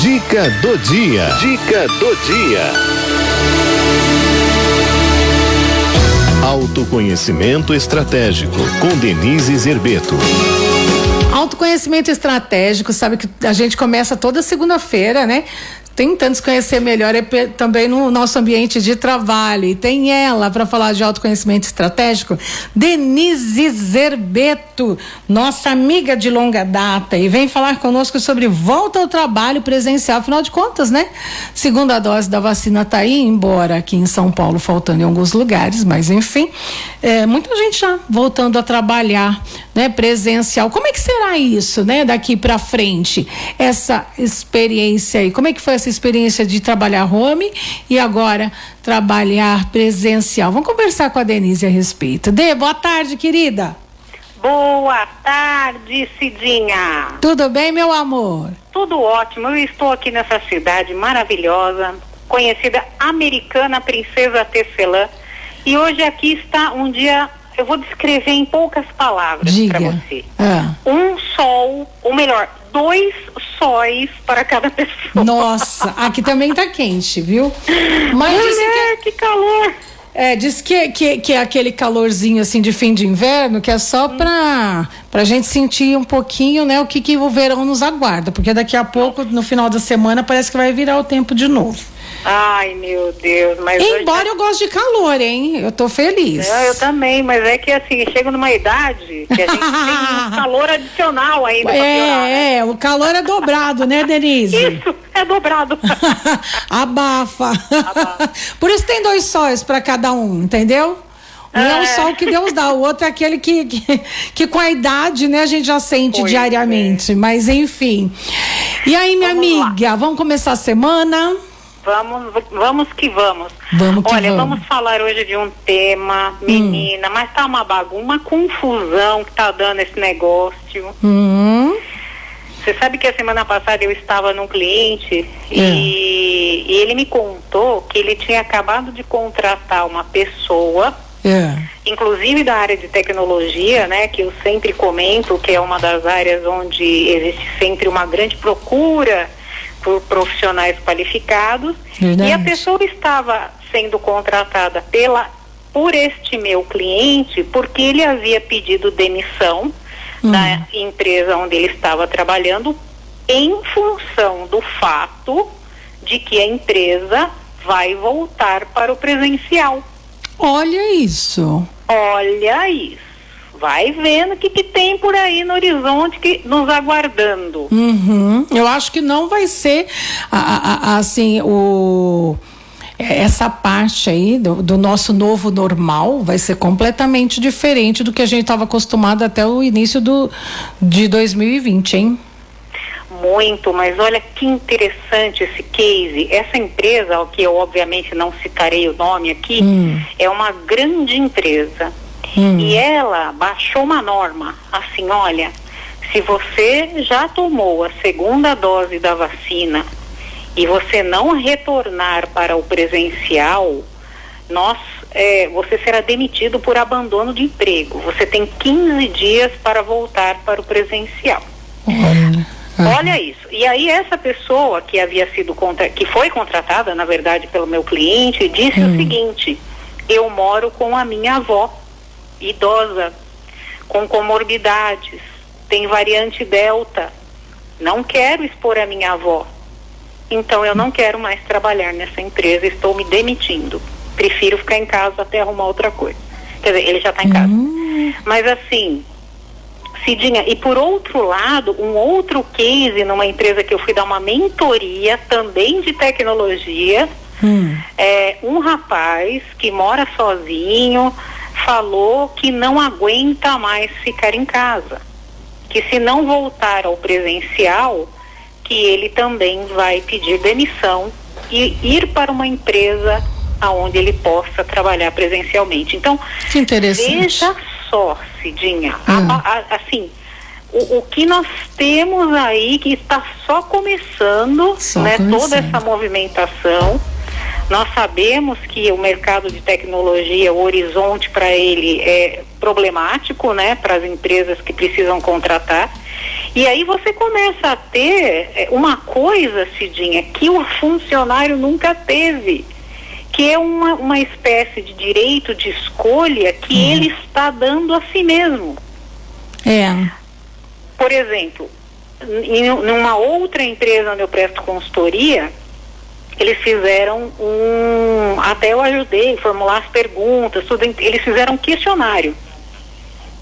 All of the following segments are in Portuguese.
Dica do dia. Dica do dia. Autoconhecimento estratégico com Denise Zerbeto. Autoconhecimento estratégico, sabe que a gente começa toda segunda-feira, né? Tentando se conhecer melhor é também no nosso ambiente de trabalho. E tem ela para falar de autoconhecimento estratégico, Denise Zerbeto, nossa amiga de longa data, e vem falar conosco sobre volta ao trabalho presencial. Afinal de contas, né? Segunda dose da vacina está aí, embora aqui em São Paulo faltando em alguns lugares, mas enfim, é, muita gente já voltando a trabalhar, né? Presencial. Como é que será isso, né? Daqui para frente, essa experiência aí? Como é que foi essa experiência de trabalhar home e agora trabalhar presencial. Vamos conversar com a Denise a respeito. Dê, boa tarde, querida. Boa tarde, Cidinha. Tudo bem, meu amor? Tudo ótimo. Eu estou aqui nessa cidade maravilhosa, conhecida americana Princesa Tecelã. E hoje aqui está um dia eu vou descrever em poucas palavras para você. Ah. Um sol, ou melhor, dois sóis para cada pessoa. Nossa, aqui também tá quente, viu? Mas Mulher, que... que calor! É, diz que, que, que é aquele calorzinho assim de fim de inverno, que é só pra, pra gente sentir um pouquinho, né, o que, que o verão nos aguarda. Porque daqui a pouco, no final da semana, parece que vai virar o tempo de novo. Ai, meu Deus, mas. Embora hoje... eu goste de calor, hein? Eu tô feliz. É, eu também, mas é que assim, chega numa idade que a gente tem um calor adicional ainda. É, piorar, né? é, o calor é dobrado, né, Denise? Isso, é dobrado. Abafa. Abafa. Por isso tem dois sóis para cada um, entendeu? Um é. é o sol que Deus dá, o outro é aquele que, que, que com a idade, né, a gente já sente pois diariamente. É. Mas enfim. E aí, minha vamos amiga, lá. vamos começar a semana? Vamos, vamos que vamos. Vamos que Olha, vamos. vamos falar hoje de um tema, menina, hum. mas tá uma bagunça, uma confusão que tá dando esse negócio. Hum. Você sabe que a semana passada eu estava num cliente é. e, e, ele me contou que ele tinha acabado de contratar uma pessoa, é. inclusive da área de tecnologia, né, que eu sempre comento que é uma das áreas onde existe sempre uma grande procura por profissionais qualificados Verdade. e a pessoa estava sendo contratada pela por este meu cliente porque ele havia pedido demissão hum. da empresa onde ele estava trabalhando em função do fato de que a empresa vai voltar para o presencial. Olha isso. Olha isso vai vendo o que, que tem por aí no horizonte que nos aguardando. Uhum. Eu acho que não vai ser a, a, a, assim o essa parte aí do, do, nosso novo normal vai ser completamente diferente do que a gente estava acostumado até o início do, de 2020, hein? Muito, mas olha que interessante esse case. Essa empresa, que eu obviamente não citarei o nome aqui, hum. é uma grande empresa Hum. E ela baixou uma norma, assim, olha, se você já tomou a segunda dose da vacina e você não retornar para o presencial, nós, é, você será demitido por abandono de emprego. Você tem 15 dias para voltar para o presencial. Olha. Olha isso. E aí essa pessoa que havia sido contra... que foi contratada, na verdade, pelo meu cliente, disse hum. o seguinte: eu moro com a minha avó idosa, com comorbidades, tem variante delta. Não quero expor a minha avó. Então eu não quero mais trabalhar nessa empresa, estou me demitindo. Prefiro ficar em casa até arrumar outra coisa. Quer dizer, ele já está em casa. Uhum. Mas assim, Cidinha, e por outro lado, um outro case numa empresa que eu fui dar uma mentoria também de tecnologia, hum. é um rapaz que mora sozinho, falou que não aguenta mais ficar em casa, que se não voltar ao presencial, que ele também vai pedir demissão e ir para uma empresa aonde ele possa trabalhar presencialmente. Então, que interessante. veja só, Cidinha, ah. a, a, assim, o, o, que nós temos aí que está só começando, só né, começando. toda essa movimentação nós sabemos que o mercado de tecnologia, o horizonte para ele é problemático, né, para as empresas que precisam contratar. E aí você começa a ter é, uma coisa, Cidinha, que o funcionário nunca teve, que é uma, uma espécie de direito de escolha que uhum. ele está dando a si mesmo. É. Por exemplo, em uma outra empresa onde eu presto consultoria, eles fizeram um. Até eu ajudei a formular as perguntas, tudo, eles fizeram um questionário.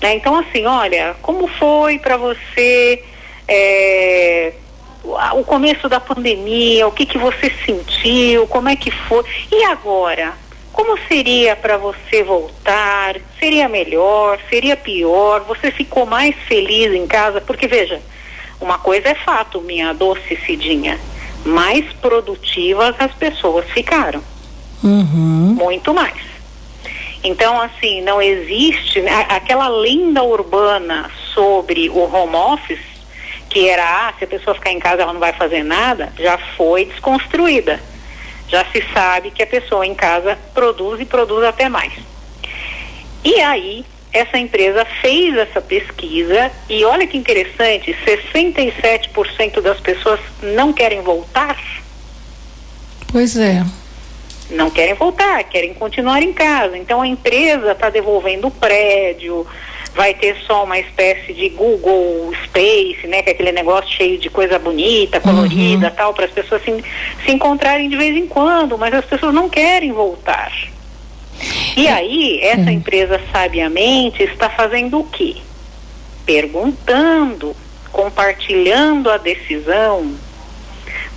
Né? Então, assim, olha, como foi para você é, o começo da pandemia, o que, que você sentiu, como é que foi? E agora? Como seria para você voltar? Seria melhor? Seria pior? Você ficou mais feliz em casa? Porque, veja, uma coisa é fato, minha doce Cidinha mais produtivas as pessoas ficaram. Uhum. Muito mais. Então, assim, não existe né, aquela lenda urbana sobre o home office, que era, ah, se a pessoa ficar em casa ela não vai fazer nada, já foi desconstruída. Já se sabe que a pessoa em casa produz e produz até mais. E aí, essa empresa fez essa pesquisa e olha que interessante, 67% das pessoas não querem voltar. Pois é. Não querem voltar, querem continuar em casa. Então a empresa está devolvendo o prédio, vai ter só uma espécie de Google Space, né, que é aquele negócio cheio de coisa bonita, colorida, uhum. tal, para as pessoas se, se encontrarem de vez em quando, mas as pessoas não querem voltar. E aí, essa empresa sabiamente está fazendo o quê? Perguntando, compartilhando a decisão.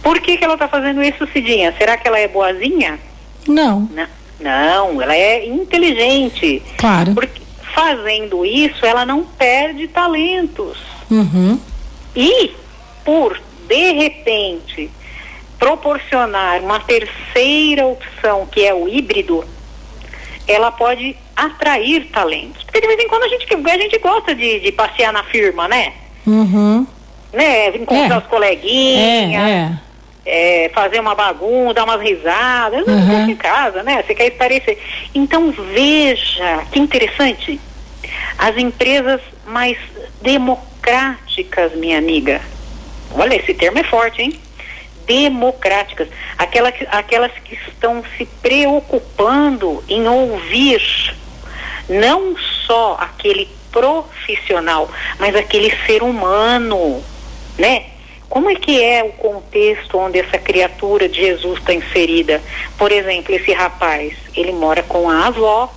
Por que, que ela está fazendo isso, Cidinha? Será que ela é boazinha? Não. Não, não ela é inteligente. Claro. Porque fazendo isso, ela não perde talentos. Uhum. E, por, de repente, proporcionar uma terceira opção, que é o híbrido, ela pode atrair talentos. Porque de vez em quando a gente, a gente gosta de, de passear na firma, né? Uhum. Né? Encontrar é. os coleguinhas. É, é. é, fazer uma bagunça, dar umas risadas, uhum. não em casa, né? Você quer esparecer. Então veja que interessante. As empresas mais democráticas, minha amiga. Olha, esse termo é forte, hein? Democráticas, aquelas, aquelas que estão se preocupando em ouvir não só aquele profissional, mas aquele ser humano, né? Como é que é o contexto onde essa criatura de Jesus está inserida? Por exemplo, esse rapaz, ele mora com a avó,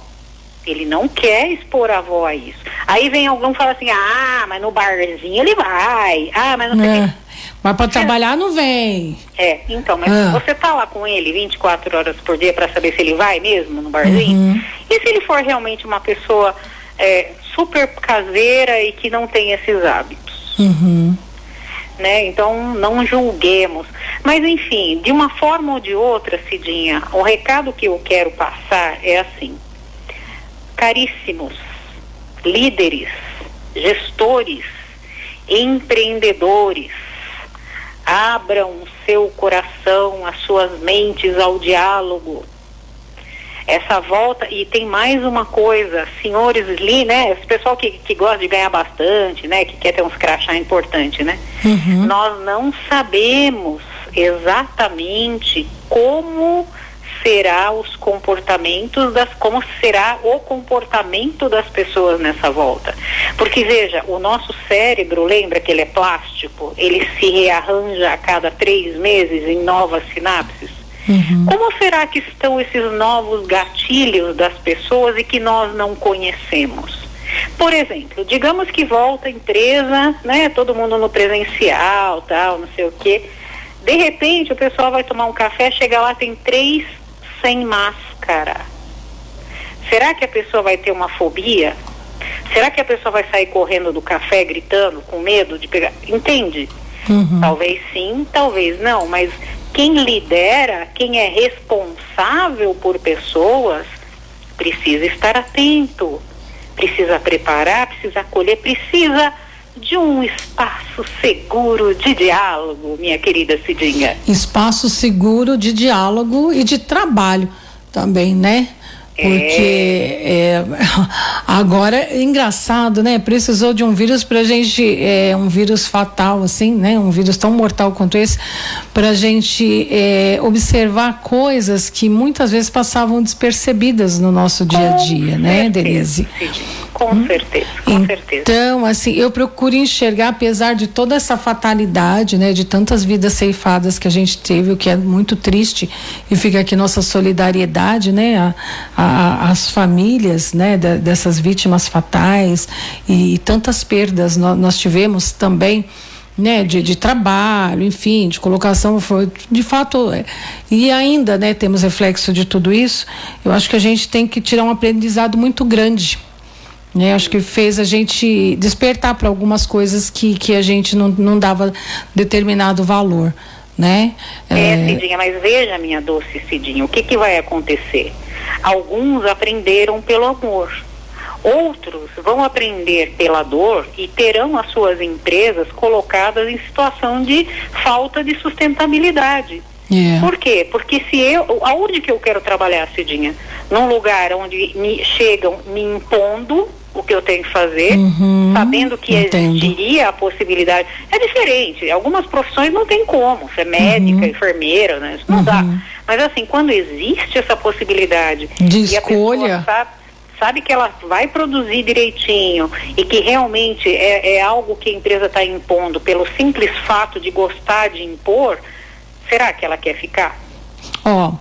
ele não quer expor a avó a isso. Aí vem alguém e fala assim, ah, mas no barzinho ele vai, ah, mas não sei é. Mas para trabalhar não vem. É, então, mas ah. você tá lá com ele 24 horas por dia para saber se ele vai mesmo no barzinho? Uhum. E se ele for realmente uma pessoa é, super caseira e que não tem esses hábitos? Uhum. Né? Então, não julguemos. Mas, enfim, de uma forma ou de outra, Cidinha, o recado que eu quero passar é assim: caríssimos líderes, gestores, empreendedores, abram seu coração, as suas mentes ao diálogo. Essa volta, e tem mais uma coisa, senhores ali, né? Esse pessoal que, que gosta de ganhar bastante, né? Que quer ter uns crachá importante, né? Uhum. Nós não sabemos exatamente como será os comportamentos das como será o comportamento das pessoas nessa volta. Porque veja, o nosso cérebro, lembra que ele é plástico, ele se rearranja a cada três meses em novas sinapses. Uhum. Como será que estão esses novos gatilhos das pessoas e que nós não conhecemos? Por exemplo, digamos que volta a empresa, né, todo mundo no presencial, tal, não sei o quê. De repente, o pessoal vai tomar um café, chega lá, tem três sem máscara. Será que a pessoa vai ter uma fobia? Será que a pessoa vai sair correndo do café gritando, com medo de pegar? Entende? Uhum. Talvez sim, talvez não, mas quem lidera, quem é responsável por pessoas, precisa estar atento, precisa preparar, precisa acolher, precisa de um espaço seguro de diálogo, minha querida Cidinha. Espaço seguro de diálogo e de trabalho também, né? Porque é. É, agora é engraçado, né? Precisou de um vírus para gente, é, um vírus fatal, assim, né? Um vírus tão mortal quanto esse, para a gente é, observar coisas que muitas vezes passavam despercebidas no nosso dia a dia, né, Denise? Com hum? certeza, com então, certeza. Então, assim, eu procuro enxergar, apesar de toda essa fatalidade, né, de tantas vidas ceifadas que a gente teve, o que é muito triste, e fica aqui nossa solidariedade, né, a, a, as famílias, né, de, dessas vítimas fatais e, e tantas perdas nós, nós tivemos também né, de, de, trabalho, enfim, de colocação, foi, de fato, é, e ainda, né, temos reflexo de tudo isso, eu acho que a gente tem que tirar um aprendizado muito grande, né, acho que fez a gente despertar para algumas coisas que, que a gente não, não dava determinado valor, né? É, é, Cidinha, mas veja, minha doce Cidinha, o que que vai acontecer? Alguns aprenderam pelo amor, Outros vão aprender pela dor e terão as suas empresas colocadas em situação de falta de sustentabilidade. Yeah. Por quê? Porque se eu, aonde que eu quero trabalhar, Cidinha? Num lugar onde me chegam me impondo o que eu tenho que fazer, uhum, sabendo que entendo. existiria a possibilidade. É diferente. Algumas profissões não tem como. Ser médica, uhum. enfermeira, né? Isso não uhum. dá. Mas assim, quando existe essa possibilidade de escolha, sabe, sabe que ela vai produzir direitinho e que realmente é, é algo que a empresa está impondo pelo simples fato de gostar de impor, será que ela quer ficar? Ó,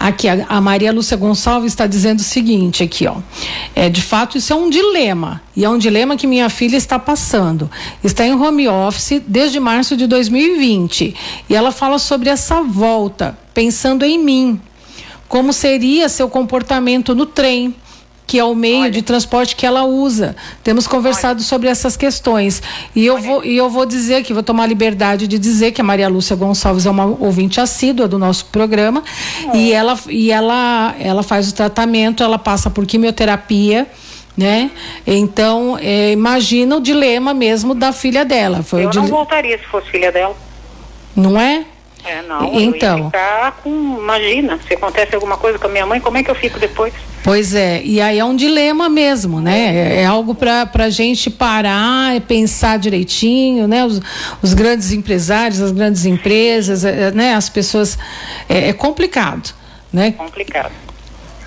aqui a, a, Maria Lúcia Gonçalves está dizendo o seguinte aqui, ó. É, de fato, isso é um dilema. E é um dilema que minha filha está passando. Está em home office desde março de 2020. E ela fala sobre essa volta, pensando em mim. Como seria seu comportamento no trem, que é o meio Olha. de transporte que ela usa. Temos conversado Olha. sobre essas questões. E eu, vou, e eu vou dizer aqui, vou tomar a liberdade de dizer que a Maria Lúcia Gonçalves é uma ouvinte assídua do nosso programa é. e, ela, e ela, ela faz o tratamento, ela passa por quimioterapia né? Então, é, imagina o dilema mesmo da filha dela. Foi eu não voltaria se fosse filha dela. Não é? É, não. Então. Eu ia ficar com, imagina, se acontece alguma coisa com a minha mãe, como é que eu fico depois? Pois é, e aí é um dilema mesmo, né? É, é algo para a gente parar e pensar direitinho, né? Os, os, grandes empresários, as grandes empresas, é, é né? As pessoas. É, é complicado, né? Complicado.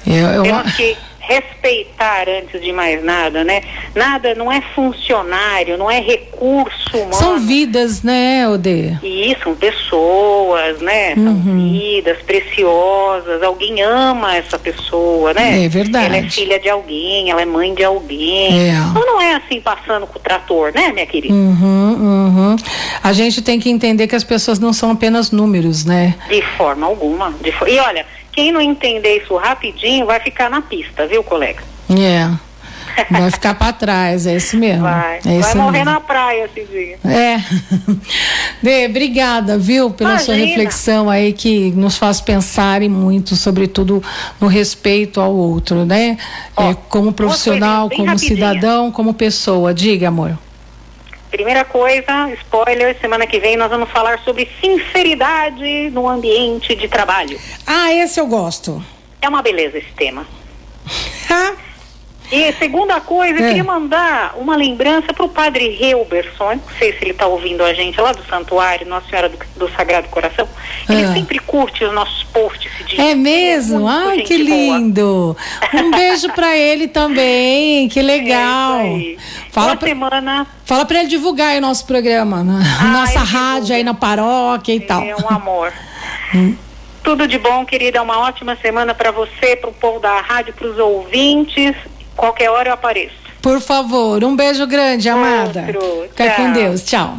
Eu, eu... Temos que respeitar antes de mais nada, né? Nada não é funcionário, não é recurso humano. São vidas, né, Ode? E são pessoas, né? São uhum. vidas preciosas. Alguém ama essa pessoa, né? É verdade. Ela é filha de alguém, ela é mãe de alguém. É. Então não é assim passando com o trator, né, minha querida? Uhum, uhum. A gente tem que entender que as pessoas não são apenas números, né? De forma alguma. De for... E olha, quem não entender isso rapidinho vai ficar na pista, viu, colega? É. Vai ficar para trás, é isso mesmo. Vai, é vai morrer mesmo. na praia esse dia. É. Dê, obrigada, viu, pela Imagina. sua reflexão aí que nos faz pensar muito, sobretudo no respeito ao outro, né? Ó, é, como profissional, como rapidinha. cidadão, como pessoa. Diga, amor. Primeira coisa, spoiler, semana que vem nós vamos falar sobre sinceridade no ambiente de trabalho. Ah, esse eu gosto. É uma beleza esse tema. E segunda coisa, é. eu queria mandar uma lembrança para o padre Helberson, não sei se ele está ouvindo a gente lá do Santuário Nossa Senhora do, do Sagrado Coração. Ele ah. sempre curte os nossos posts. De é mesmo? Ai, que lindo! Boa. Um beijo para ele também, que legal. É Fala pra, semana. Fala para ele divulgar aí o nosso programa, na ah, nossa rádio divulga. aí na paróquia e é tal. É um amor. Hum. Tudo de bom, querida. Uma ótima semana para você, para o povo da rádio, para os ouvintes. Qualquer hora eu apareço. Por favor, um beijo grande, amada. Outro. Fica com Deus. Tchau.